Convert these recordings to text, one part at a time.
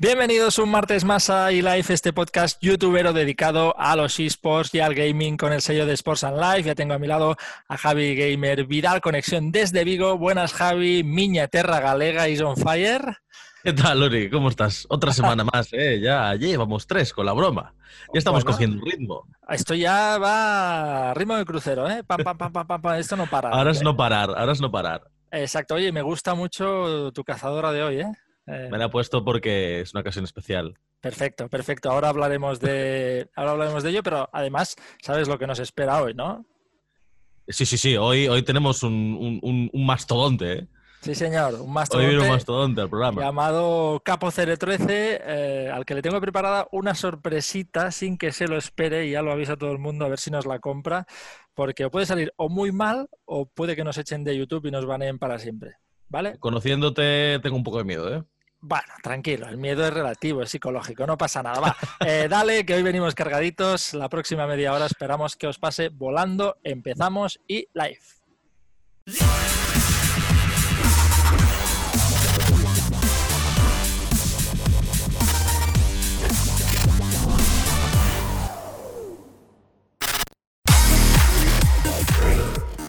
Bienvenidos un martes más a eLife, este podcast youtubero dedicado a los esports y al gaming con el sello de Sports and Life. Ya tengo a mi lado a Javi Gamer Vidal, conexión desde Vigo. Buenas Javi, Miña Terra Galega is on fire. ¿Qué tal, Lori? ¿Cómo estás? Otra semana más, ¿eh? Ya llevamos tres con la broma. Ya estamos cogiendo ritmo. Esto ya va a ritmo de crucero, ¿eh? Pam, pam, pam, pam, pam, Esto no para. Ahora es no parar, ahora es no parar. Exacto. Oye, me gusta mucho tu cazadora de hoy, ¿eh? Eh, Me la he puesto porque es una ocasión especial. Perfecto, perfecto. Ahora hablaremos de, ahora hablaremos de ello, pero además sabes lo que nos espera hoy, ¿no? Sí, sí, sí. Hoy, hoy tenemos un, un, mastodonte, ¿eh? Sí, señor, un mastodonte. Hoy viene un mastodonte al programa. Llamado Capo 013, eh, al que le tengo preparada una sorpresita sin que se lo espere y ya lo avisa todo el mundo a ver si nos la compra, porque puede salir o muy mal o puede que nos echen de YouTube y nos baneen para siempre. ¿Vale? Conociéndote, tengo un poco de miedo, ¿eh? Bueno, tranquilo, el miedo es relativo, es psicológico, no pasa nada. Va, eh, dale, que hoy venimos cargaditos. La próxima media hora esperamos que os pase volando. Empezamos y live.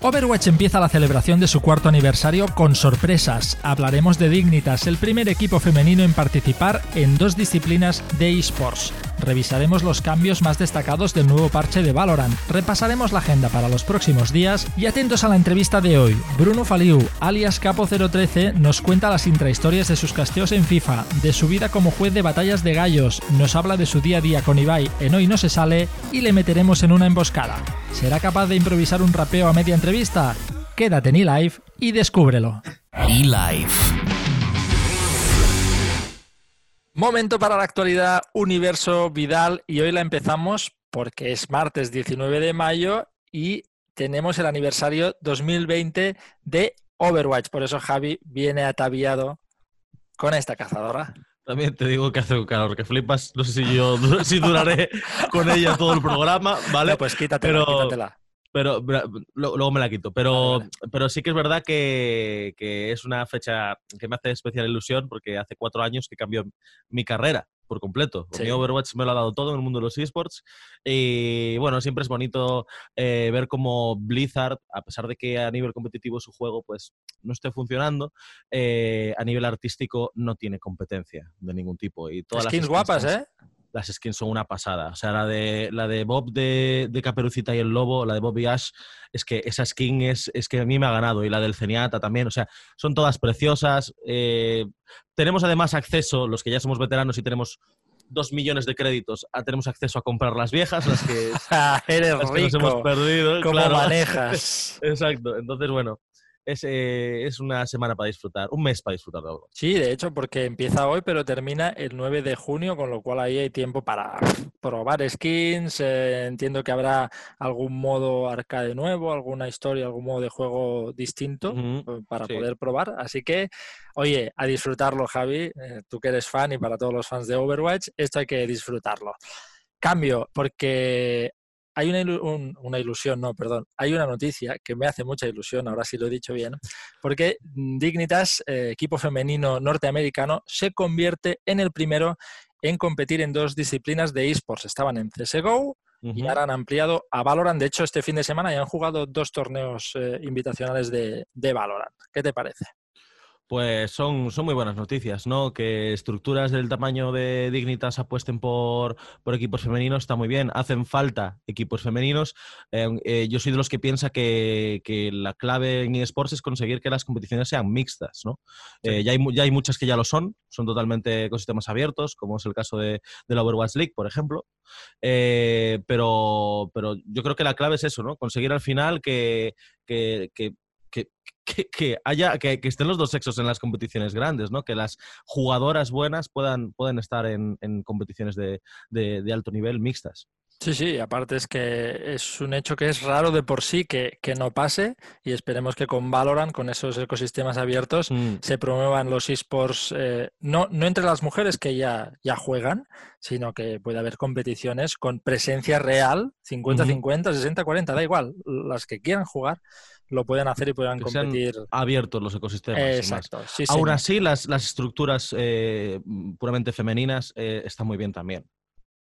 Overwatch empieza la celebración de su cuarto aniversario con sorpresas. Hablaremos de Dignitas, el primer equipo femenino en participar en dos disciplinas de esports. Revisaremos los cambios más destacados del nuevo parche de Valorant. Repasaremos la agenda para los próximos días y atentos a la entrevista de hoy. Bruno Faliu, alias Capo013, nos cuenta las intrahistorias de sus casteos en FIFA, de su vida como juez de batallas de gallos, nos habla de su día a día con Ibai en Hoy No Se Sale y le meteremos en una emboscada. ¿Será capaz de improvisar un rapeo a media entrevista? Quédate en eLive y descúbrelo. eLive. Momento para la actualidad Universo Vidal y hoy la empezamos porque es martes 19 de mayo y tenemos el aniversario 2020 de Overwatch. Por eso Javi viene ataviado con esta cazadora. También te digo que hace un calor que flipas. No sé si yo si duraré con ella todo el programa, ¿vale? pues quítatela, quítatela. Pero, luego me la quito. Pero, pero sí que es verdad que, es una fecha que me hace especial ilusión porque hace cuatro años que cambió mi carrera por completo. Mi Overwatch me lo ha dado todo en el mundo de los esports. Y bueno, siempre es bonito eh, ver cómo Blizzard, a pesar de que a nivel competitivo su juego pues no esté funcionando, eh, a nivel artístico no tiene competencia de ningún tipo. Y todas skins las guapas, ¿eh? Las skins son una pasada. O sea, la de, la de Bob de, de, Caperucita y el Lobo, la de Bob y Ash, es que esa skin es, es que a mí me ha ganado. Y la del Ceniata también. O sea, son todas preciosas. Eh, tenemos además acceso, los que ya somos veteranos y tenemos dos millones de créditos, tenemos acceso a comprar las viejas, las que, Eres nos hemos perdido. ¿Cómo manejas? Exacto. Entonces, bueno, es, eh, es, una semana para disfrutar, un mes para disfrutar de algo. Sí, de hecho, porque empieza hoy, pero termina el 9 de junio, con lo cual ahí hay tiempo para probar skins. Eh, entiendo que habrá algún modo arcade nuevo, alguna historia, algún modo de juego distinto eh, para poder probar. Así que, oye, a disfrutarlo, Javi, tú que eres fan y para todos los fans de Overwatch, esto hay que disfrutarlo. Cambio, porque hay una, ilusión, no, perdón, hay una noticia que me hace mucha ilusión, ahora sí lo he dicho bien, porque Dignitas, eh, equipo femenino norteamericano, se convierte en el primero en competir en dos disciplinas de esports. Estaban en CSGO y ahora han ampliado a Valorant. De hecho, este fin de semana ya han jugado dos torneos eh, invitacionales de, de Valorant. ¿Qué te parece? Pues son, son muy buenas noticias, ¿no? Que estructuras del tamaño de Dignitas apuesten por, por equipos femeninos está muy bien. Hacen falta equipos femeninos. Eh, eh, yo soy de los que piensa que, la clave en eSports es conseguir que las competiciones sean mixtas, ¿no? Eh, ya, hay, ya hay muchas que ya lo son, son totalmente ecosistemas abiertos, como es el caso de, la Overwatch League, por ejemplo. pero, pero yo creo que la clave es eso, ¿no? Conseguir al final que, que que, haya, que, estén los dos sexos en las competiciones grandes, ¿no? Que las jugadoras buenas puedan, puedan estar en, competiciones de, alto nivel mixtas. Sí, sí, aparte es que es un hecho que es raro de por sí que, no pase y esperemos que con Valorant, con esos ecosistemas abiertos, mm. se promuevan los esports, eh, no, no entre las mujeres que ya, ya juegan, sino que puede haber competiciones con presencia real, 50-50, 60-40, da igual, las que quieran jugar, lo puedan hacer y puedan competir. abiertos los ecosistemas. Exacto. Aún así, las, las estructuras eh, puramente femeninas eh, están muy bien también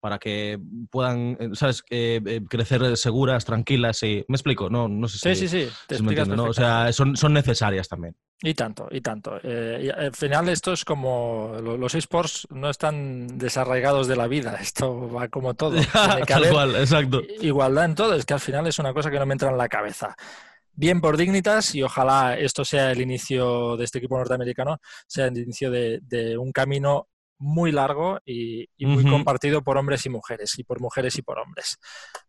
para que puedan, eh, ¿sabes?, crecer seguras, tranquilas y... ¿Me explico? No, no sé si... Sí, sí, sí. ¿no? O sea, son, son necesarias también. Y tanto, y tanto. Al final esto es como... Los esports no están desarraigados de la vida. Esto va como todo. Tal exacto. Igualdad en todo. Es que al final es una cosa que no me entra en la cabeza bien por Dignitas y ojalá esto sea el inicio de este equipo norteamericano, sea el inicio de, de un camino muy largo y, muy compartido por hombres y mujeres, y por mujeres y por hombres.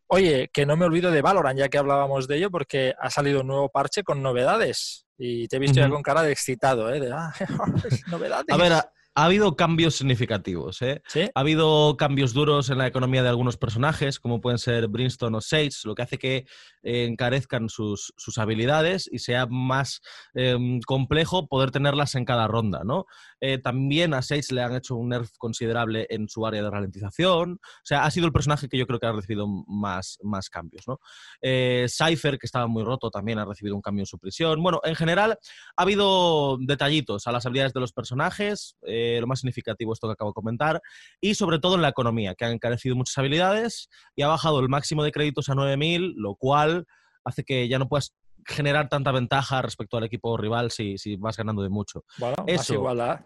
Oye, que no me olvido de Valorant, ya que hablábamos de ello, porque ha salido un nuevo parche con novedades. Y te he visto ya con cara de excitado, ¿eh? De, ah, novedades. A ver, ha habido cambios significativos. ¿eh? Ha habido cambios duros en la economía de algunos personajes, como pueden ser Brimstone o Sage, lo que hace que eh, encarezcan sus, habilidades y sea más em, complejo poder tenerlas en cada ronda. ¿no? Eh, también a Sage le han hecho un nerf considerable en su área de ralentización. O sea, ha sido el personaje que yo creo que ha recibido más, más cambios. ¿no? Eh, Cypher, que estaba muy roto, también ha recibido un cambio en su prisión. Bueno, en general ha habido detallitos a las habilidades de los personajes. Eh, lo más significativo esto que acabo de comentar. Y sobre todo en la economía, que han encarecido muchas habilidades y ha bajado el máximo de créditos a 9.000, lo cual hace que ya no puedas generar tanta ventaja respecto al equipo rival si, si vas ganando de mucho. Bueno, eso, igualdad.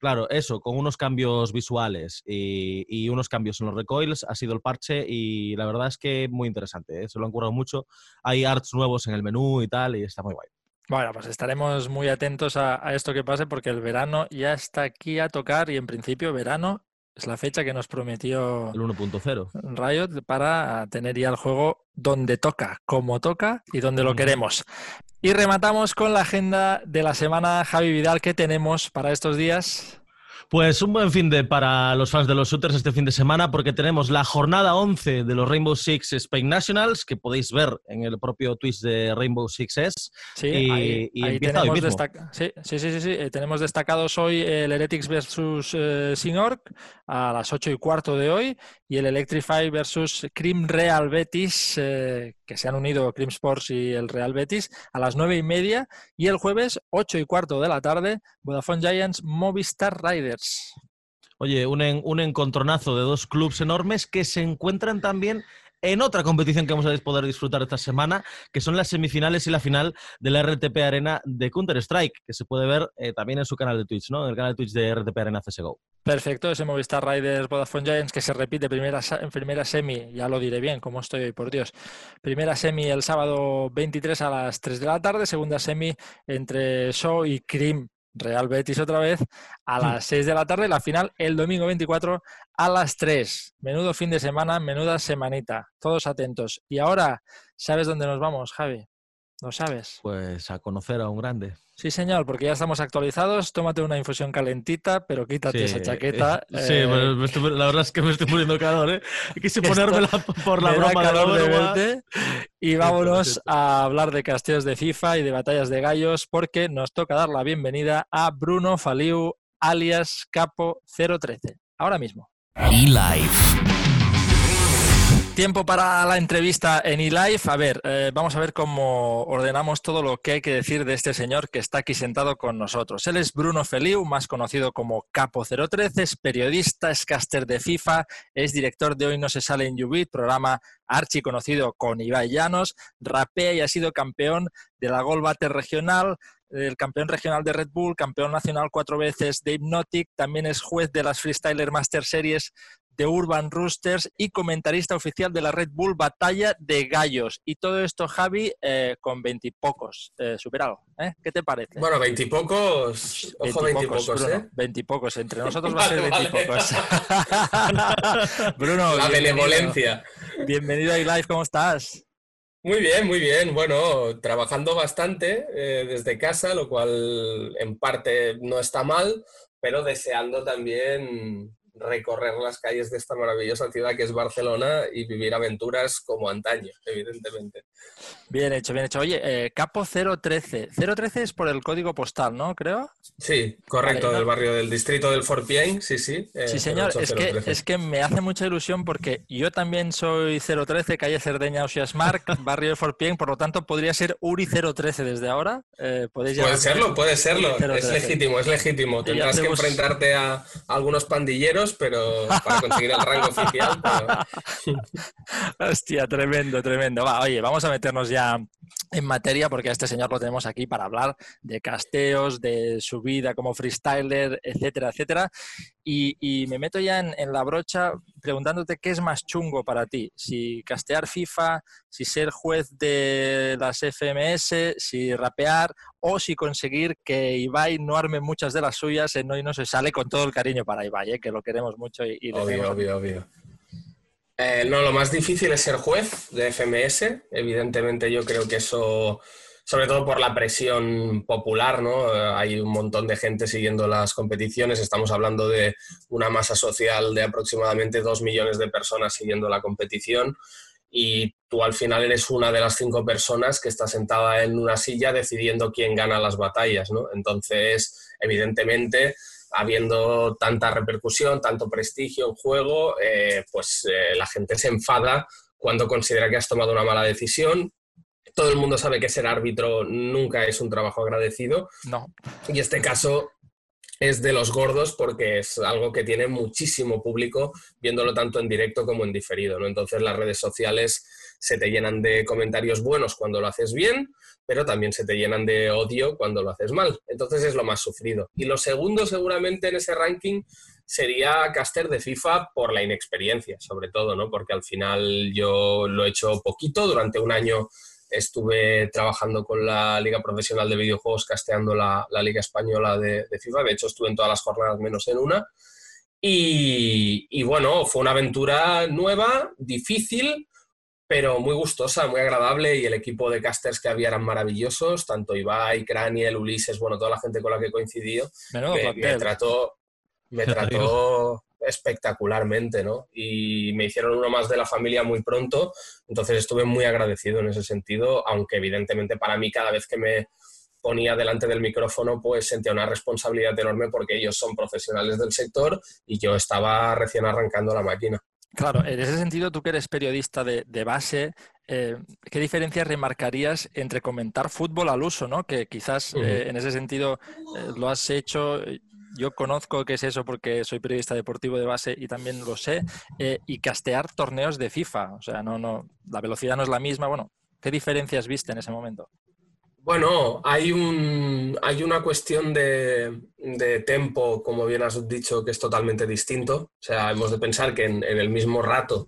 Claro, eso, con unos cambios visuales y, unos cambios en los recoils ha sido el parche y la verdad es que muy interesante, ¿eh? se lo han curado mucho. Hay arts nuevos en el menú y tal y está muy guay. Bueno, pues estaremos muy atentos a, a esto que pase porque el verano ya está aquí a tocar y en principio verano es la fecha que nos prometió el 1.0 Riot para tener ya el juego donde toca, como toca y donde lo queremos. Y rematamos con la agenda de la semana, Javi Vidal, ¿qué tenemos para estos días? Pues un buen fin de para los fans de los shooters este fin de semana porque tenemos la jornada 11 de los Rainbow Six Spain Nationals que podéis ver en el propio Twitch de Rainbow Six S. Sí, y, ahí, tenemos sí, sí, sí, sí, eh, tenemos destacados hoy el Heretics versus eh, Signorg a las 8 y cuarto de hoy y el Electrify versus Crim Real Betis, eh, que se han unido Crim Sports y el Real Betis, a las 9 y media y el jueves 8 y cuarto de la tarde Vodafone Giants Movistar Oye, un, un encontronazo de dos clubes enormes que se encuentran también en otra competición que vamos a poder disfrutar esta semana, que son las semifinales y la final de la RTP Arena de Counter-Strike, que se puede ver eh, también en su canal de Twitch, ¿no? En el canal de Twitch de RTP Arena CSGO. Perfecto, ese Movistar Riders Vodafone Giants que se repite primera, en primera semi, ya lo diré bien, como estoy hoy, por Dios. Primera semi el sábado 23 a las 3 de la tarde, segunda semi entre Show y Cream Real Betis otra vez a hmm. las 6 de la tarde, la final el domingo 24 a las 3. Menudo fin de semana, menuda semanita. Todos atentos. Y ahora, ¿sabes dónde nos vamos, Javi? ¿Lo sabes? Pues a conocer a un grande. Sí, señor, porque ya estamos actualizados. Tómate una infusión calentita, pero quítate esa chaqueta. sí, eh, la verdad es que me estoy poniendo calor, ¿eh? Quise ponérmela por la broma de la broma. y vámonos a hablar de casteos de FIFA y de batallas de gallos, porque nos toca dar la bienvenida a Bruno Faliu, alias Capo 013. Ahora mismo. E-Life. Tiempo para la entrevista en eLife. A ver, eh, vamos a ver cómo ordenamos todo lo que hay que decir de este señor que está aquí sentado con nosotros. Él es Bruno Feliu, más conocido como Capo013, es periodista, es caster de FIFA, es director de Hoy No Se Sale en Ubit, programa archi conocido con Ibai Llanos, rapea y ha sido campeón de la Gol regional, el campeón regional de Red Bull, campeón nacional cuatro veces de Hypnotic, también es juez de las Freestyler Master Series de Urban Roosters y comentarista oficial de la Red Bull Batalla de Gallos. Y todo esto, Javi, eh, con veintipocos, eh, superado. ¿eh? ¿Qué te parece? Bueno, veintipocos, ojo veintipocos, ¿eh? Veintipocos, entre nosotros va a ser veintipocos. Bruno. La benevolencia. Bienvenido a iLife, ¿cómo estás? Muy bien, muy bien. Bueno, trabajando bastante eh, desde casa, lo cual en parte no está mal, pero deseando también recorrer las calles de esta maravillosa ciudad que es Barcelona y vivir aventuras como antaño, evidentemente. Bien hecho, bien hecho. Oye, eh, Capo 013. 013 es por el código postal, ¿no? Creo. Sí, correcto, del barrio del distrito del Forpien, sí, sí. Eh, sí, señor, es que, es que me hace mucha ilusión porque yo también soy 013, calle Cerdeña Marc, barrio del Forpien, por lo tanto podría ser Uri 013 desde ahora. Eh, puede serlo, puede serlo. Es legítimo, es legítimo. Tendrás que enfrentarte a algunos pandilleros, pero para conseguir el rango oficial. Hostia, tremendo, tremendo. Oye, vamos a meternos ya en materia porque a este señor lo tenemos aquí para hablar de casteos, de su vida como freestyler, etcétera, etcétera. Y, me meto ya en, la brocha preguntándote qué es más chungo para ti, si castear FIFA, si ser juez de las FMS, si rapear o si conseguir que Ibai no arme muchas de las suyas en Hoy no se sale con todo el cariño para Ibai, ¿eh? que lo queremos mucho. Y, obvio, obvio, obvio. Eh, no, lo más difícil es ser juez de FMS. Evidentemente yo creo que eso, sobre todo por la presión popular, ¿no? Eh, hay un montón de gente siguiendo las competiciones. Estamos hablando de una masa social de aproximadamente dos millones de personas siguiendo la competición y tú al final eres una de las cinco personas que está sentada en una silla decidiendo quién gana las batallas, ¿no? Entonces, evidentemente habiendo tanta repercusión, tanto prestigio en juego, eh, pues eh, la gente se enfada cuando considera que has tomado una mala decisión. Todo el mundo sabe que ser árbitro nunca es un trabajo agradecido. No. Y este caso es de los gordos porque es algo que tiene muchísimo público viéndolo tanto en directo como en diferido. ¿no? Entonces las redes sociales se te llenan de comentarios buenos cuando lo haces bien, pero también se te llenan de odio cuando lo haces mal. Entonces es lo más sufrido. Y lo segundo seguramente en ese ranking sería caster de FIFA por la inexperiencia, sobre todo, ¿no? Porque al final yo lo he hecho poquito, durante un año estuve trabajando con la Liga Profesional de Videojuegos, casteando la, Liga Española de, FIFA, de hecho estuve en todas las jornadas menos en una. Y, y, bueno, fue una aventura nueva, difícil, pero muy gustosa, muy agradable. Y el equipo de casters que había eran maravillosos, tanto Ibai, Craniel, Ulises, bueno, toda la gente con la que he coincidido, me, trató, me trató espectacularmente, ¿no? Y me hicieron uno más de la familia muy pronto, entonces estuve muy agradecido en ese sentido, aunque evidentemente para mí cada vez que me ponía delante del micrófono, pues sentía una responsabilidad enorme porque ellos son profesionales del sector y yo estaba recién arrancando la máquina. Claro, en ese sentido, tú que eres periodista de, base, eh, ¿qué diferencias remarcarías entre comentar fútbol al uso, ¿no? que quizás eh, en ese sentido eh, lo has hecho, yo conozco qué es eso porque soy periodista deportivo de base y también lo sé, y castear torneos de FIFA, o sea, no, no, la velocidad no es la misma, bueno, ¿qué diferencias viste en ese momento? Bueno, hay, un, hay una cuestión de, de tempo, como bien has dicho, que es totalmente distinto. O sea, hemos de pensar que en, el mismo rato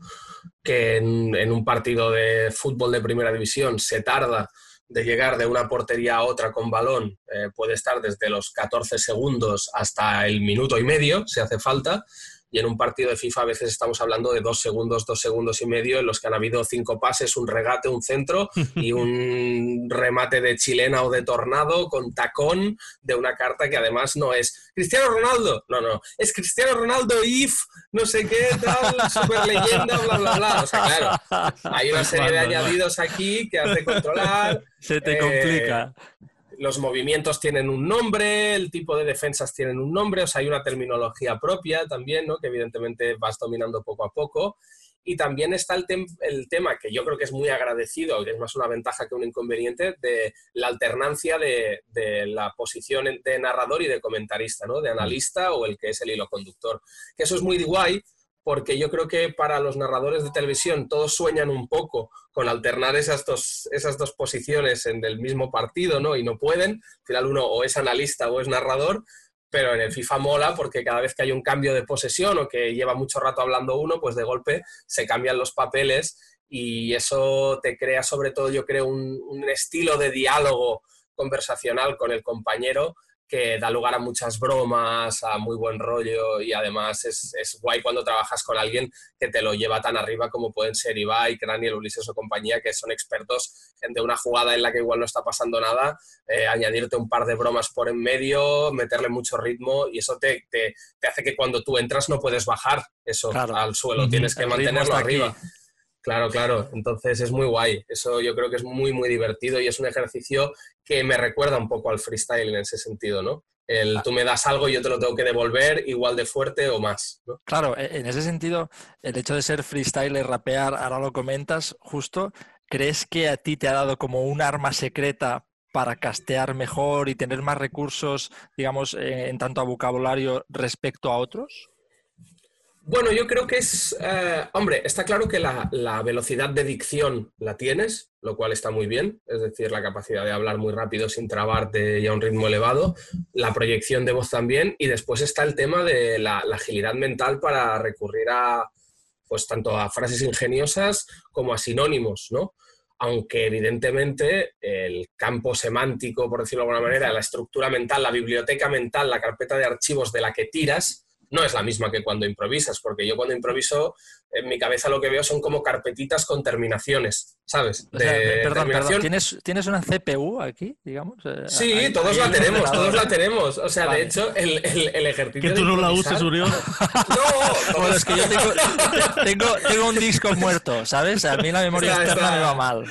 que en, un partido de fútbol de primera división se tarda de llegar de una portería a otra con balón, eh, puede estar desde los 14 segundos hasta el minuto y medio, si hace falta y en un partido de FIFA a veces estamos hablando de dos segundos, dos segundos y medio en los que han habido cinco pases, un regate, un centro y un remate de chilena o de tornado con tacón de una carta que además no es Cristiano Ronaldo, no, no, es Cristiano Ronaldo if, no sé qué, tal, super leyenda, bla, bla, bla. O sea, claro, hay una serie de añadidos aquí que has de controlar. Se te complica. Los movimientos tienen un nombre, el tipo de defensas tienen un nombre, o sea, hay una terminología propia también, ¿no? Que evidentemente vas dominando poco a poco. Y también está el, el tema que yo creo que es muy agradecido, que es más una ventaja que un inconveniente, de la alternancia de, de, la posición de narrador y de comentarista, ¿no? De analista o el que es el hilo conductor. Que eso es muy guay porque yo creo que para los narradores de televisión todos sueñan un poco con alternar esas dos, esas dos posiciones en el mismo partido, ¿no? Y no pueden. Al final uno o es analista o es narrador, pero en el FIFA mola porque cada vez que hay un cambio de posesión o que lleva mucho rato hablando uno, pues de golpe se cambian los papeles y eso te crea sobre todo, yo creo, un, un estilo de diálogo conversacional con el compañero que da lugar a muchas bromas, a muy buen rollo y además es, es, guay cuando trabajas con alguien que te lo lleva tan arriba como pueden ser Ibai, Craniel, Ulises o compañía, que son expertos de una jugada en la que igual no está pasando nada, eh, añadirte un par de bromas por en medio, meterle mucho ritmo y eso te, te, te hace que cuando tú entras no puedes bajar eso al suelo, tienes que mantenerlo arriba. Claro, claro. Entonces es muy guay. Eso yo creo que es muy, muy divertido y es un ejercicio que me recuerda un poco al freestyle en ese sentido, ¿no? El ah. tú me das algo y yo te lo tengo que devolver igual de fuerte o más. Claro, e, en ese sentido, el hecho de ser freestyler, rapear, ahora lo comentas justo, ¿crees que a ti te ha dado como un arma secreta para castear mejor y tener más recursos, digamos, en tanto a vocabulario respecto a otros? Bueno, yo creo que es, eh, hombre, está claro que la, velocidad de dicción la tienes, lo cual está muy bien, es decir, la capacidad de hablar muy rápido sin trabarte y a un ritmo elevado, la proyección de voz también, y después está el tema de la, agilidad mental para recurrir a, pues tanto a frases ingeniosas como a sinónimos, ¿no? Aunque evidentemente el campo semántico, por decirlo de alguna manera, la estructura mental, la biblioteca mental, la carpeta de archivos de la que tiras, no es la misma que cuando improvisas, porque yo cuando improviso, en mi cabeza lo que veo son como carpetitas con terminaciones, ¿sabes? perdón, perdón, ¿Tienes, ¿tienes una CPU aquí, digamos? Eh, sí, todos la tenemos, todos la tenemos. O sea, de hecho, el, el, ejercicio. Que tú no la uses, Uriol. no, bueno, es que yo tengo, tengo, un disco muerto, ¿sabes? A mí la memoria externa me va mal.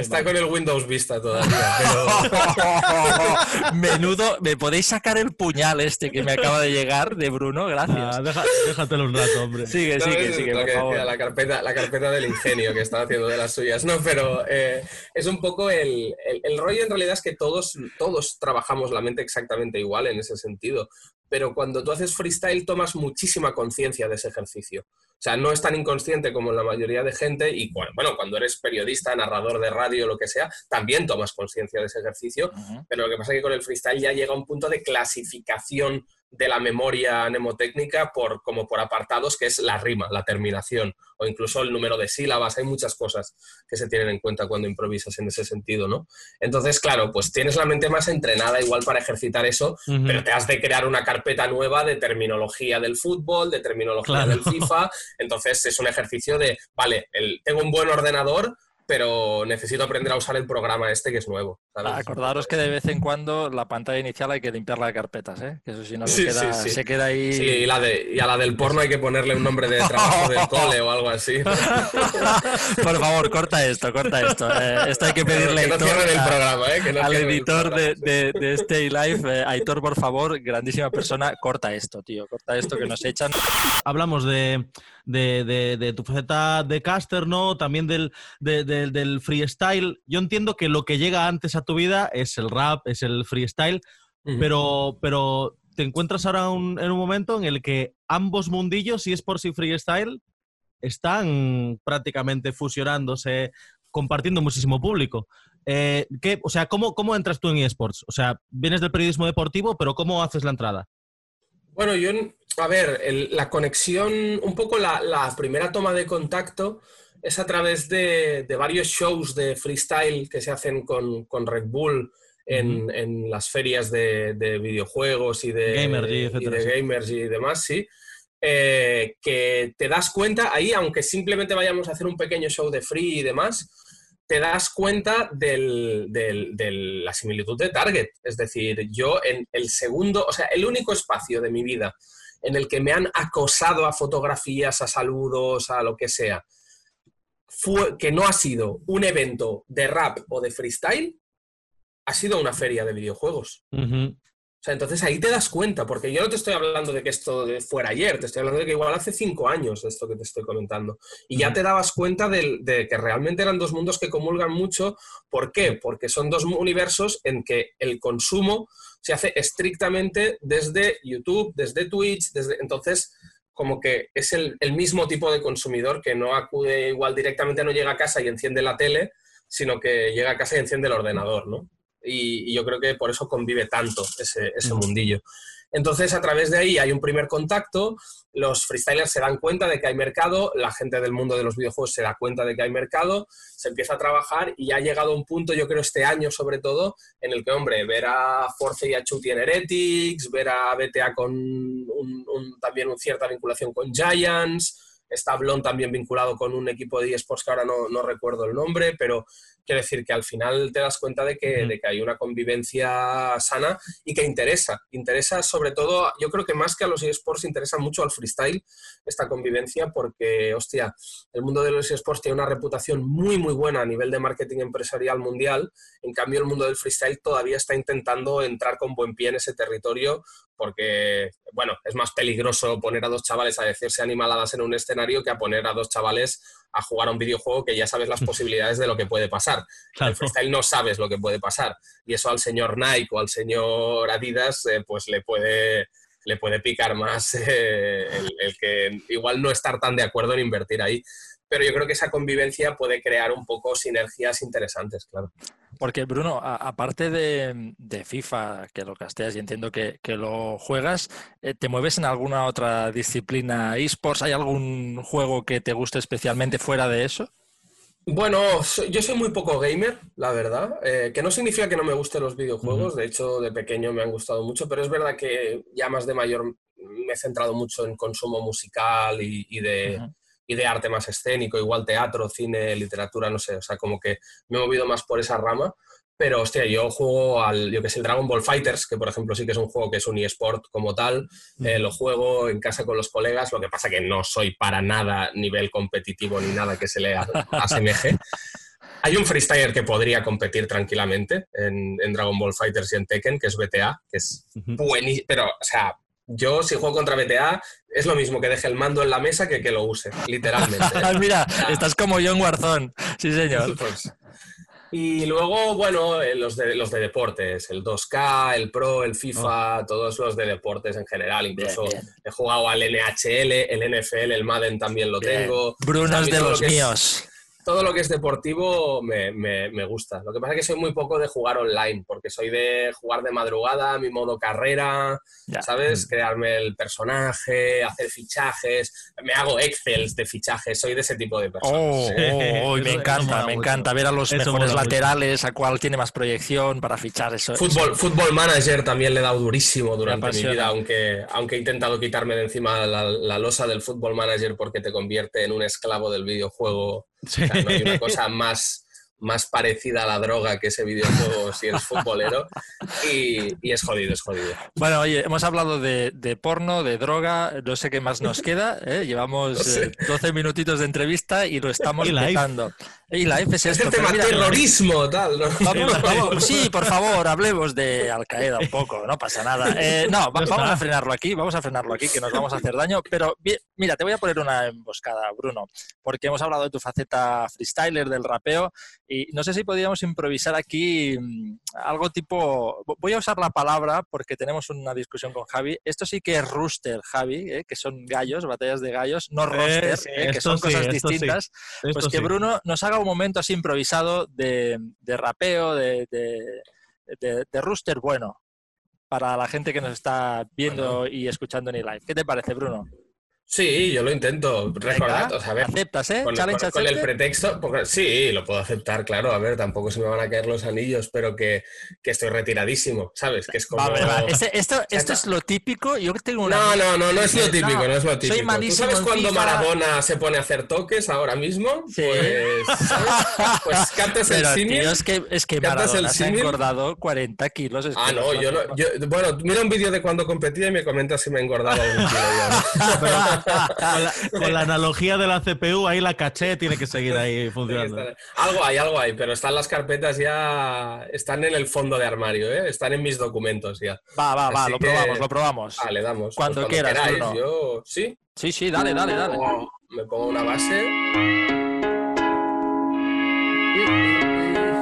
está con el Windows Vista todavía. Pero... Menudo, ¿me podéis sacar el puñal este que me acaba de llegar de Bruno? Gracias. Ah, déjatelo un rato, hombre. Sigue, sigue, sigue, por favor. La, carpeta, la carpeta del ingenio que está haciendo de las suyas. No, pero eh, es un poco el, el, rollo en realidad es que todos, todos trabajamos la mente exactamente igual en ese sentido. Pero cuando tú haces freestyle tomas muchísima conciencia de ese ejercicio. O sea, no es tan inconsciente como la mayoría de gente y bueno, cuando eres periodista, narrador de radio, lo que sea, también tomas conciencia de ese ejercicio, pero lo que pasa es que con el freestyle ya llega a un punto de clasificación de la memoria mnemotécnica por, como por apartados, que es la rima, la terminación, o incluso el número de sílabas. Hay muchas cosas que se tienen en cuenta cuando improvisas en ese sentido, ¿no? Entonces, claro, pues tienes la mente más entrenada igual para ejercitar eso, pero te has de crear una carpeta nueva de terminología del fútbol, de terminología del FIFA. Entonces, es un ejercicio de, vale, el, tengo un buen ordenador, pero necesito aprender a usar el programa este que es nuevo. Acordaros que de vez en cuando la pantalla inicial hay que limpiar las carpetas, ¿eh? que eso si no se, queda, se, queda, ahí. Sí, y, la de, y a la del porno hay que ponerle un nombre de trabajo del cole o algo así. por favor, corta esto, corta esto. Eh, esto hay que pedirle que no el programa, ¿eh? al editor de, de, de, Stay Live, eh, Aitor, por favor, grandísima persona, corta esto, tío, corta esto que nos echan. Hablamos de de, tu faceta de caster, ¿no? También del, del freestyle. Yo entiendo que lo que llega antes a tu vida es el rap, es el freestyle, pero, pero te encuentras ahora en un momento en el que ambos mundillos, si es por freestyle, están prácticamente fusionándose, compartiendo muchísimo público. Eh, ¿qué, o sea, ¿cómo, ¿cómo entras tú en eSports? O sea, vienes del periodismo deportivo, pero ¿cómo haces la entrada? Bueno, yo, a ver, la conexión, un poco la, primera toma de contacto es a través de, varios shows de freestyle que se hacen con, Red Bull en, las ferias de, videojuegos y de, gamers y demás, sí. Eh, que te das cuenta ahí, aunque simplemente vayamos a hacer un pequeño show de free y demás, te das cuenta de la similitud de Target. Es decir, yo en el segundo, o sea, el único espacio de mi vida en el que me han acosado a fotografías, a saludos, a lo que sea, fue, que no ha sido un evento de rap o de freestyle, ha sido una feria de videojuegos. O sea, entonces ahí te das cuenta, porque yo no te estoy hablando de que esto fuera ayer, te estoy hablando de que igual hace cinco años esto que te estoy comentando. Y ya te dabas cuenta de, que realmente eran dos mundos que comulgan mucho. ¿Por qué? Porque son dos universos en que el consumo se hace estrictamente desde YouTube, desde Twitch, desde... Entonces, como que es el, el mismo tipo de consumidor que no acude igual directamente, no llega a casa y enciende la tele, sino que llega a casa y enciende el ordenador, ¿no? y, yo creo que por eso convive tanto ese, ese mundillo. Entonces, a través de ahí hay un primer contacto, los freestylers se dan cuenta de que hay mercado, la gente del mundo de los videojuegos se da cuenta de que hay mercado, se empieza a trabajar y ha llegado un punto, yo creo este año sobre todo, en el que, hombre, ver a Force y a Chuti en Heretics, ver a BTA con también una cierta vinculación con Giants, está Blon también vinculado con un equipo de eSports que ahora no recuerdo el nombre, pero Quiero decir que al final te das cuenta de que, de que, hay una convivencia sana y que interesa. Interesa sobre todo, yo creo que más que a los eSports interesa mucho al freestyle esta convivencia porque, hostia, el mundo de los eSports tiene una reputación muy, muy buena a nivel de marketing empresarial mundial. En cambio, el mundo del freestyle todavía está intentando entrar con buen pie en ese territorio porque, bueno, es más peligroso poner a dos chavales a decirse animaladas en un escenario que a poner a dos chavales a jugar a un videojuego que ya sabes las posibilidades de lo que puede pasar. En el freestyle no sabes lo que puede pasar. Y eso al señor Nike o al señor Adidas, eh, pues le puede, le puede picar más eh, el, que igual no estar tan de acuerdo en invertir ahí pero yo creo que esa convivencia puede crear un poco sinergias interesantes, claro. Porque, Bruno, aparte de, FIFA, que lo casteas y entiendo que, lo juegas, eh, ¿te mueves en alguna otra disciplina esports? ¿Hay algún juego que te guste especialmente fuera de eso? Bueno, yo soy muy poco gamer, la verdad, eh, que no significa que no me gusten los videojuegos, de hecho de pequeño me han gustado mucho, pero es verdad que ya más de mayor me he centrado mucho en consumo musical y, de, y de arte más escénico, igual teatro, cine, literatura, no sé, o sea, como que me he movido más por esa rama. Pero, hostia, yo juego al, yo que sé, el Dragon Ball Fighters, que por ejemplo sí que es un juego que es un eSport como tal. Eh, lo juego en casa con los colegas, lo que pasa que no soy para nada nivel competitivo ni nada que se le asemeje. Hay un freestyler que podría competir tranquilamente en, en, Dragon Ball Fighters y en Tekken, que es BTA, que es buenísimo, pero, o sea, yo, si juego contra BTA, es lo mismo que deje el mando en la mesa que que lo use, literalmente. Mira, estás como yo en Warzone. Sí, señor. Pues, y luego, bueno, eh, los de, los de deportes, el 2K, el Pro, el FIFA, oh. todos los de deportes en general. Incluso he jugado al NHL, el NFL, el Madden también lo tengo. Bruno es de los míos todo lo que es deportivo me, gusta. Lo que pasa es que soy muy poco de jugar online, porque soy de jugar de madrugada, mi modo carrera, ¿sabes? Mm. Crearme el personaje, hacer fichajes. Me hago Excel de fichajes, soy de ese tipo de personas. Oh, oh, oh me encanta, me encanta ver a los mejores laterales, a cuál tiene más proyección para fichar eso. Fútbol, fútbol manager también le he dado durísimo durante mi vida, aunque, aunque he intentado quitarme de encima la, la losa del fútbol manager porque te convierte en un esclavo del videojuego no hay una cosa más, más parecida a la droga que ese videojuego si eres futbolero y, es jodido, es jodido. Bueno, oye, hemos hablado de, porno, de droga, no sé qué más nos queda, ¿eh? llevamos 12 eh, minutitos de entrevista y lo estamos empezando. Y la F es, es el tema terrorismo, tal. sí, por favor, hablemos de Al Qaeda un poco, no pasa nada. Eh, no, vamos a frenarlo aquí, vamos a frenarlo aquí, que nos vamos a hacer daño. Pero mira, te voy a poner una emboscada, Bruno, porque hemos hablado de tu faceta freestyler, del rapeo, y no sé si podríamos improvisar aquí mm, algo tipo. Voy a usar la palabra porque tenemos una discusión con Javi. Esto sí que es rooster, Javi, eh, que son gallos, batallas de gallos, no eh, roster, que son cosas distintas. Pues que Bruno nos haga un momento así improvisado de, rapeo, de, de, rooster bueno, para la gente que nos está viendo y escuchando en el live. ¿Qué te parece, Bruno? Sí, yo lo intento. Recordad, o sea, a ver, aceptas, ¿eh? Con, con, el pretexto, porque, sí, lo puedo aceptar, claro. A ver, tampoco se me van a caer los anillos, pero que, que estoy retiradísimo, ¿sabes? Que es como. esto, esto es lo típico. Yo tengo una. No, no, no, no es lo típico, no, es lo típico. Soy malísimo ¿Tú sabes cuando Maradona se pone a hacer toques ahora mismo? Sí. Pues, ¿sabes? pues captas el símil. Es que, es que Maradona se ha engordado 40 kilos. ah, no, yo no. Yo, bueno, mira un vídeo de cuando competía y me comenta si me he engordado un kilo con, la, analogía de la CPU, ahí la caché tiene que seguir ahí funcionando. algo hay, algo hay, pero están las carpetas ya, están en el fondo de armario, ¿eh? están en mis documentos ya. Va, va, va, lo probamos, lo probamos. Vale, damos. Cuando, pues quieras. yo, ¿sí? Sí, sí, dale, dale, dale. Me pongo una base.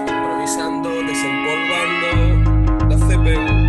Improvisando, desempolvando la CPU.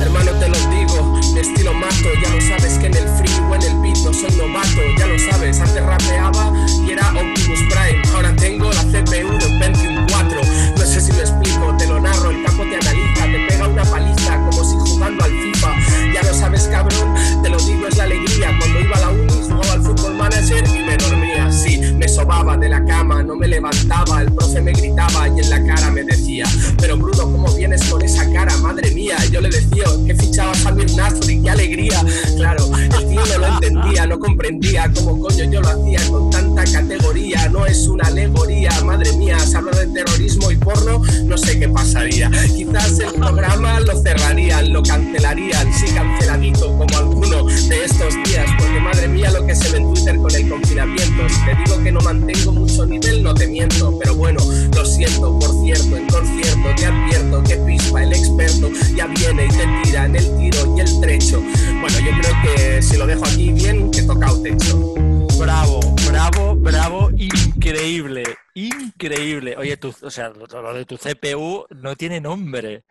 Hermano, te lo digo, mi estilo mato. Ya lo sabes que en el free o en el beat no soy novato. Ya lo sabes, antes rapeaba y era Optimus Prime. Ahora tengo la CPU de un Pentium 4. No sé si me explico, te lo narro. El capo te analiza, te pega una paliza como si jugando al FIFA. Ya lo sabes, cabrón, te lo digo, es la alegría. Cuando iba a la uni, jugaba al fútbol manager y me dormía. Sí, me sobaba de la cama, no me levantaba. El profe me gritaba y en la cara me decía, pero Bruno, ¿cómo vienes con esa cara, madre mía. Yo le decía, he fichado a Samir Nasri, qué alegría. Claro, el tío no lo entendía, no comprendía cómo coño yo lo hacía con tanta categoría. No es una alegoría, madre mía, se habla de terrorismo y porno, no sé qué pasaría. Quizás el programa lo cerrarían, lo cancelarían, sí canceladito, como alguno de estos días, porque madre mía lo que se ve en Twitter con el confinamiento. Si te digo que no mantengo mucho nivel, no te miento, pero bueno, lo siento, por cierto, en concierto, te advierto que pispa el experto ya viene y te tira en el tiro y el trecho. Bueno, yo creo que si lo dejo aquí bien, que toca el techo. Bravo, bravo, bravo, increíble, increíble. Oye, tu, o sea, lo de tu CPU no tiene nombre.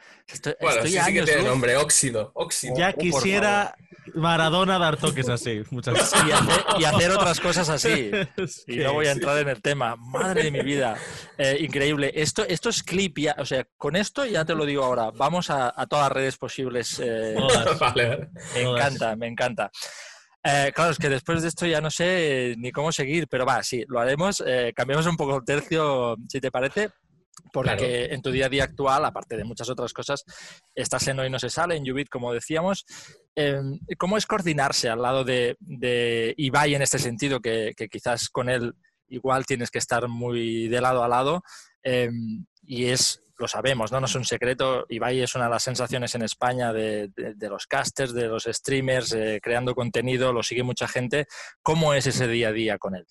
bueno, sí, sí que tiene nombre, óxido, óxido. Ya quisiera Maradona dar toques así, muchas veces. Y hacer, otras cosas así. y no voy a entrar en el tema. Madre de mi vida. Eh, increíble. Esto, esto es clip ya, o sea, con esto ya te lo digo ahora. Vamos a, todas las redes posibles. Eh, vale. Me encanta, me encanta. Eh, claro, es que después de esto ya no sé ni cómo seguir, pero va, sí, lo haremos. Eh, cambiamos un poco el tercio, si te parece, porque en tu día a día actual, aparte de muchas otras cosas, estás en Hoy No Se Sale, en Ubit, como decíamos. Em, ¿Cómo es coordinarse al lado de, de Ibai en este sentido, que, quizás con él igual tienes que estar muy de lado a lado? Em, y es lo sabemos, ¿no? No es un secreto. Ibai es una de las sensaciones en España de, los casters, de los streamers, eh, creando contenido, lo sigue mucha gente. ¿Cómo es ese día a día con él?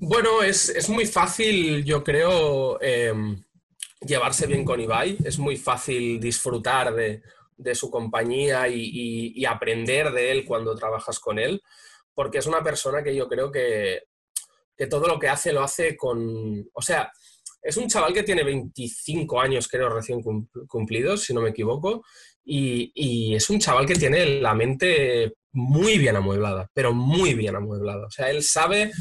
Bueno, es, muy fácil, yo creo, em, llevarse bien con Ibai. Es muy fácil disfrutar de, su compañía y, y, aprender de él cuando trabajas con él, porque es una persona que yo creo que, que todo lo que hace lo hace con... O sea, es un chaval que tiene 25 años, creo, recién cumplidos, si no me equivoco, y, es un chaval que tiene la mente muy bien amueblada, pero muy bien amueblada. O sea, él sabe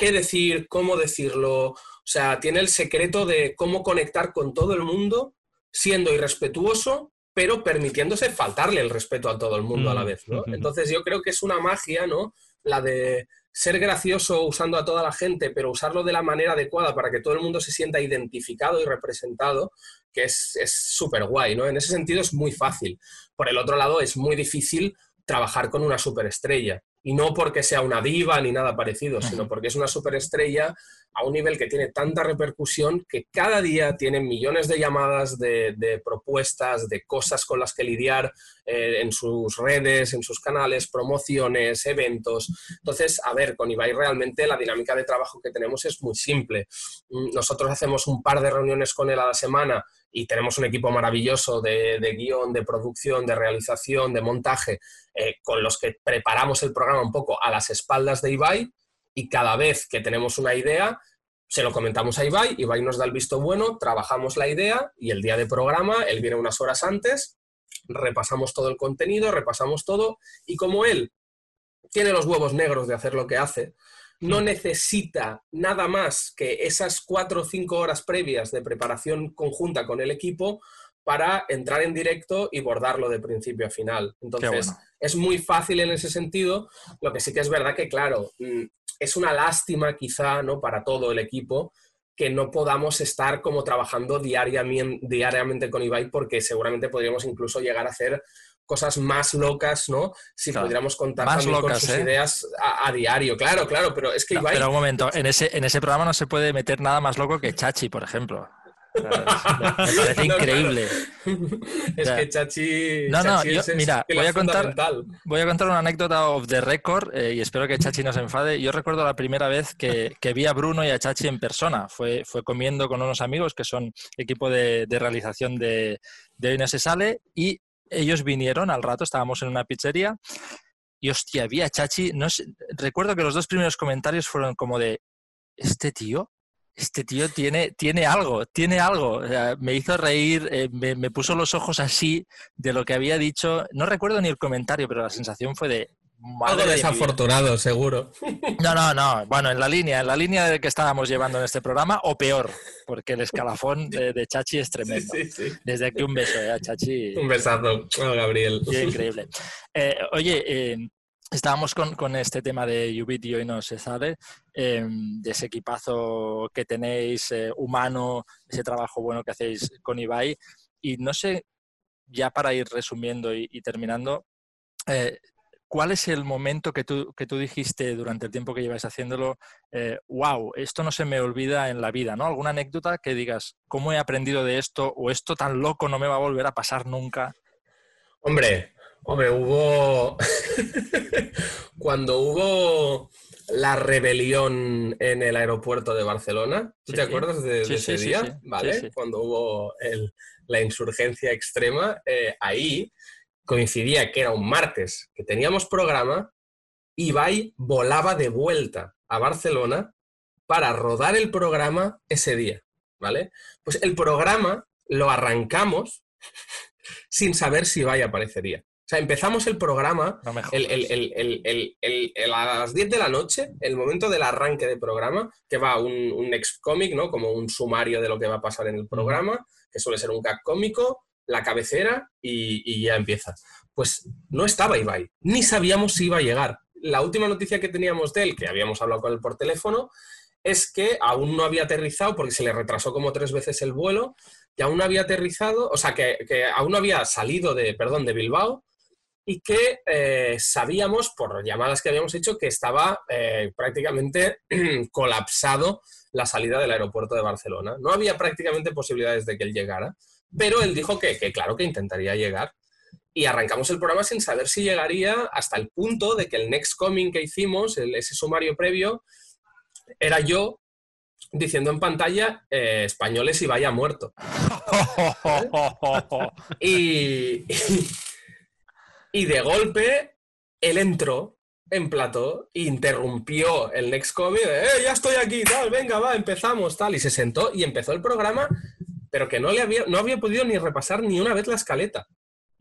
qué decir, cómo decirlo, o sea, tiene el secreto de cómo conectar con todo el mundo siendo irrespetuoso, pero permitiéndose faltarle el respeto a todo el mundo a la mm, vez, ¿no? Entonces yo creo que es una magia, ¿no? La de ser gracioso usando a toda la gente, pero usarlo de la manera adecuada para que todo el mundo se sienta identificado y representado, que es súper guay, ¿no? En ese sentido es muy fácil. Por el otro lado, es muy difícil trabajar con una superestrella. Y no porque sea una diva ni nada parecido, sino porque es una superestrella a un nivel que tiene tanta repercusión que cada día tiene millones de llamadas, de, propuestas, de cosas con las que lidiar eh, en sus redes, en sus canales, promociones, eventos. Entonces, a ver, con Ibai realmente la dinámica de trabajo que tenemos es muy simple. Mm, nosotros hacemos un par de reuniones con él a la semana y tenemos un equipo maravilloso de, guion, de producción, de realización, de montaje, eh, con los que preparamos el programa un poco a las espaldas de Ibai y cada vez que tenemos una idea, se lo comentamos a Ibai, Ibai nos da el visto bueno, trabajamos la idea y el día de programa, él viene unas horas antes, repasamos todo el contenido, repasamos todo y como él tiene los huevos negros de hacer lo que hace, no necesita nada más que esas cuatro o cinco horas previas de preparación conjunta con el equipo para entrar en directo y bordarlo de principio a final. Entonces, es muy fácil en ese sentido. Lo que sí que es verdad que, claro, mm, es una lástima quizá ¿no? para todo el equipo que no podamos estar como trabajando diariamente, diariamente con Ibai porque seguramente podríamos incluso llegar a hacer cosas más locas, ¿no? Si pudiéramos contar también con sus ¿eh? ideas a, diario. Claro, claro, pero es que Ibai... pero un momento, en ese, en ese programa no se puede meter nada más loco que Chachi, por ejemplo. Me parece increíble. Es que Chachi. No, no, mira, voy a, contar, voy a contar una anécdota of the record eh, y espero que Chachi no se enfade. Yo recuerdo la primera vez que, vi a Bruno y a Chachi en persona. Fue, fue comiendo con unos amigos que son equipo de, realización de, de Hoy No Se Sale y ellos vinieron al rato, estábamos en una pizzería y hostia, vi a Chachi. No recuerdo que los dos primeros comentarios fueron como de: ¿Este tío? este tío tiene, tiene algo, tiene algo. me hizo reír, eh, me, puso los ojos así de lo que había dicho. No recuerdo ni el comentario, pero la sensación fue de... Algo desafortunado, seguro. No, no, no. Bueno, en la línea, en la línea de que estábamos llevando en este programa, o peor, porque el escalafón de, Chachi es tremendo. Desde aquí un beso, ¿eh? Chachi. Un besazo, Gabriel. increíble. Eh, oye, eh, Estábamos con, este tema de Ubit y hoy no se sabe, em, de ese equipazo que tenéis eh, humano, ese trabajo bueno que hacéis con Ibai. Y no sé, ya para ir resumiendo y, terminando, eh, ¿cuál es el momento que tú, que tú dijiste durante el tiempo que llevas haciéndolo, wow, esto no se me olvida en la vida, ¿no? ¿Alguna anécdota que digas, ¿cómo he aprendido de esto? ¿O esto tan loco no me va a volver a pasar nunca? Hombre, hombre, hubo... Cuando hubo la rebelión en el aeropuerto de Barcelona. ¿Tú te acuerdas de, ese día? ¿Vale? Cuando hubo la insurgencia extrema, eh, ahí coincidía que era un martes, que teníamos programa, y Ibai volaba de vuelta a Barcelona para rodar el programa ese día, ¿vale? Pues el programa lo arrancamos sin saber si Ibai aparecería. O sea, empezamos el programa a las 10 de la noche, el momento del arranque del programa, que va un, un next comic, ¿no? Como un sumario de lo que va a pasar en el programa, que suele ser un gag cómico, la cabecera y, ya empieza. Pues no estaba Ibai, ni sabíamos si iba a llegar. La última noticia que teníamos de él, que habíamos hablado con él por teléfono, es que aún no había aterrizado porque se le retrasó como tres veces el vuelo, que aún no había aterrizado, o sea, que, aún no había salido de, perdón, de Bilbao y que eh, sabíamos por llamadas que habíamos hecho que estaba eh, prácticamente colapsado la salida del aeropuerto de Barcelona. No había prácticamente posibilidades de que él llegara, pero él dijo que, claro que intentaría llegar. Y arrancamos el programa sin saber si llegaría hasta el punto de que el next coming que hicimos, ese sumario previo, era yo diciendo en pantalla eh, españoles y vaya muerto. y, y de golpe, él entró en plató, interrumpió el Next Comic, ¡eh, ya estoy aquí, tal, venga, va, empezamos, tal, y se sentó y empezó el programa, pero que no, le había, no había podido ni repasar ni una vez la escaleta.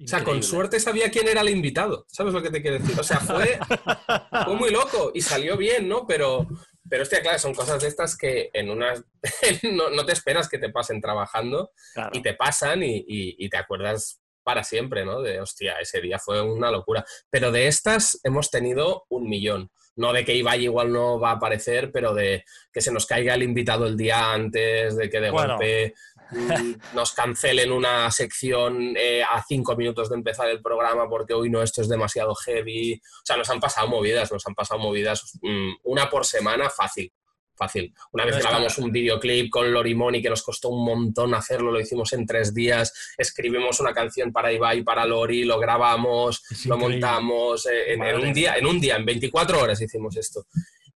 O sea, con suerte sabía quién era el invitado, ¿sabes lo que te quiero decir? O sea, fue, fue muy loco y salió bien, ¿no? Pero, pero hostia, claro, son cosas de estas que en unas no, te esperas que te pasen trabajando y te pasan y, y, te acuerdas para siempre, ¿no? De, hostia, ese día fue una locura. Pero de estas hemos tenido un millón. No de que Ibai igual no va a aparecer, pero de que se nos caiga el invitado el día antes, de que de golpe nos cancelen una sección eh, a cinco minutos de empezar el programa porque hoy no, esto es demasiado heavy. O sea, nos han pasado movidas, nos han pasado movidas mm, una por semana fácil fácil. Una vez grabamos un videoclip con Lorimoni que nos costó un montón hacerlo, lo hicimos en tres días, escribimos una canción para Ibai, para Lori, lo grabamos, lo montamos, eh, en, un día, en un día, en 24 horas hicimos esto.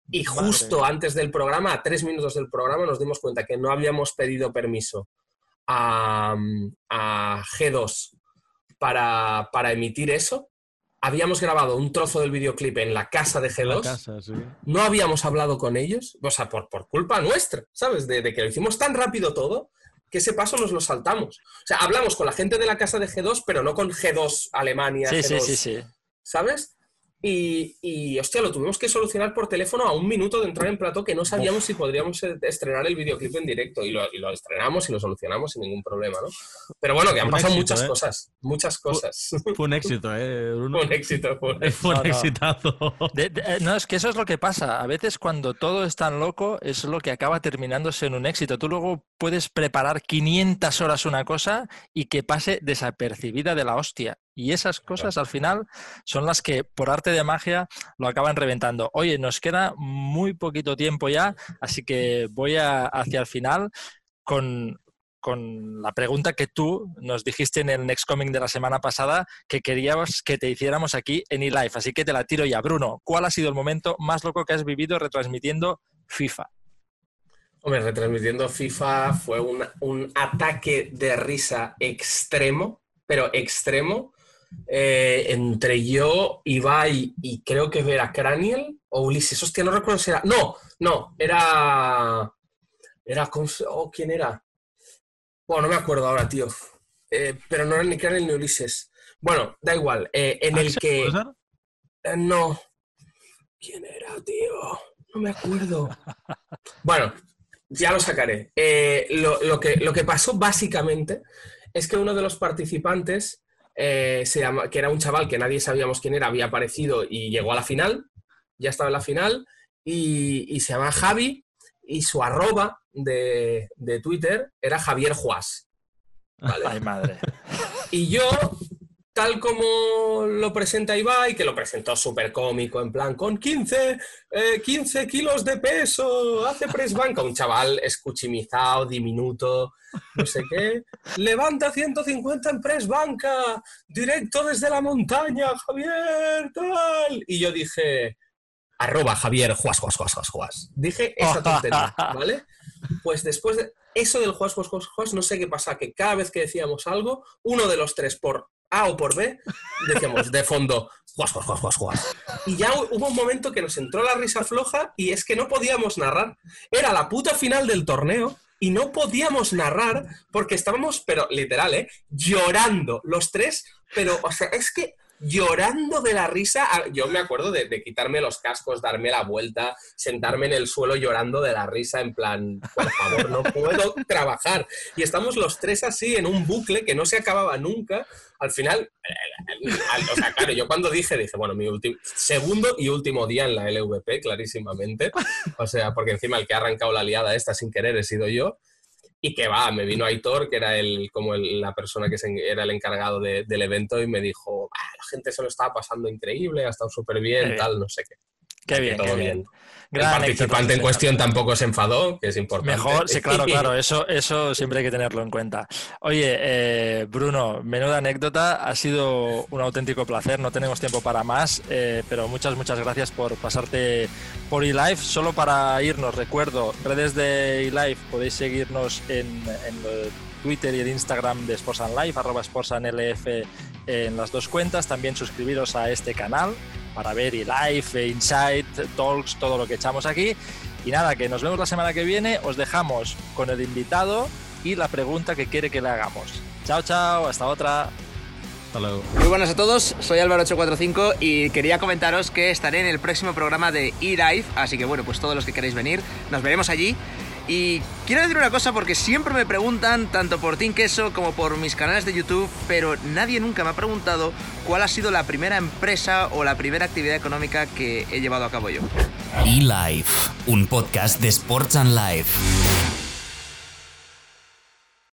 Y justo antes del programa, a tres minutos del programa, nos dimos cuenta que no habíamos pedido permiso a, a G2 para, para emitir eso habíamos grabado un trozo del videoclip en la casa de G2. No habíamos hablado con ellos, o sea, por, por culpa nuestra, ¿sabes? De, de, que lo hicimos tan rápido todo que ese paso nos lo saltamos. O sea, hablamos con la gente de la casa de G2, pero no con G2 Alemania. Sí, sí, sí, sí. ¿Sabes? Y, y, hostia, lo tuvimos que solucionar por teléfono a un minuto de entrar en plato que no sabíamos si podríamos e, estrenar el videoclip en directo. Y lo, y lo, estrenamos y lo solucionamos sin ningún problema, ¿no? Pero bueno, que han pasado muchas ¿eh? cosas. Muchas cosas. Fue, un éxito, ¿eh? Fue un éxito. Fue un, fue un exitazo. Eh, no, es que eso es lo que pasa. A veces cuando todo es tan loco es lo que acaba terminándose en un éxito. Tú luego puedes preparar 500 horas una cosa y que pase desapercibida de la hostia. Y esas cosas al final son las que por arte de magia lo acaban reventando. Oye, nos queda muy poquito tiempo ya, así que voy hacia el final con, la pregunta que tú nos dijiste en el Next Coming de la semana pasada que queríamos que te hiciéramos aquí en eLife. Así que te la tiro ya. Bruno, ¿cuál ha sido el momento más loco que has vivido retransmitiendo FIFA? Hombre, retransmitiendo FIFA fue un ataque de risa extremo, pero extremo, eh, entre yo, Ibai y creo que era Craniel o Ulises. Hostia, no recuerdo si era. No, no, era. Era. Oh, ¿Quién era? Bueno, no me acuerdo ahora, tío. Eh, pero no era ni Craniel ni Ulises. Bueno, da igual. Eh, en el que. no. ¿Quién era, tío? No me acuerdo. bueno, ya lo sacaré. lo, que, lo que pasó básicamente es que uno de los participantes eh, se llama, que era un chaval que nadie sabíamos quién era, había aparecido y llegó a la final, ya estaba en la final, y, se llama Javi, y su arroba de, Twitter era Javier Juás. Ay, madre. Y yo tal como lo presenta Ibai, que lo presentó súper cómico, en plan, con 15, 15 eh, kilos de peso, hace press banca, un chaval escuchimizado, diminuto, no sé qué, levanta 150 en press banca, directo desde la montaña, Javier, tal. Y yo dije, arroba Javier, juas, juas, juas, juas, juas. Dije esa tontería, ¿vale? Pues después de eso del juas, juas, juas, juas, no sé qué pasa, que cada vez que decíamos algo, uno de los tres por a o por B, decíamos de fondo, juas, juas, juas, juas, juas. Y ya hubo un momento que nos entró la risa floja y es que no podíamos narrar. Era la puta final del torneo y no podíamos narrar porque estábamos, pero literal, ¿eh? Llorando los tres, pero, o sea, es que llorando de la risa. Yo me acuerdo de, quitarme los cascos, darme la vuelta, sentarme en el suelo llorando de la risa, en plan, por favor, no puedo trabajar. Y estamos los tres así en un bucle que no se acababa nunca. Al final, o sea, claro, yo cuando dije, dije, bueno, mi último, segundo y último día en la LVP, clarísimamente. O sea, porque encima el que ha arrancado la liada esta sin querer he sido yo. Y que va, me vino Aitor, que era el, como la persona que era el encargado del evento, y me dijo, la gente se lo estaba pasando increíble, ha estado súper bien, tal, no sé qué. Qué bien, todo qué bien. el participante en cuestión tampoco se enfadó, que es importante. Mejor, sí, claro, claro, eso, eso siempre hay que tenerlo en cuenta. Oye, eh, Bruno, menuda anécdota, ha sido un auténtico placer, no tenemos tiempo para más, eh, pero muchas, muchas gracias por pasarte por eLife. Solo para irnos, recuerdo, redes de eLife, podéis seguirnos en, en Twitter y el Instagram de Sports and Life, arroba Sports LF en las dos cuentas, también suscribiros a este canal para ver y live, insight, talks, todo lo que echamos aquí. Y nada, que nos vemos la semana que viene. Os dejamos con el invitado y la pregunta que quiere que le hagamos. Chao, chao, hasta otra. Hasta luego. Muy buenas a todos, soy Álvaro845 y quería comentaros que estaré en el próximo programa de e así que bueno, pues todos los que queréis venir, nos veremos allí. Y quiero decir una cosa porque siempre me preguntan, tanto por Team Queso como por mis canales de YouTube, pero nadie nunca me ha preguntado cuál ha sido la primera empresa o la primera actividad económica que he llevado a cabo yo. eLife, un podcast de Sports and Life.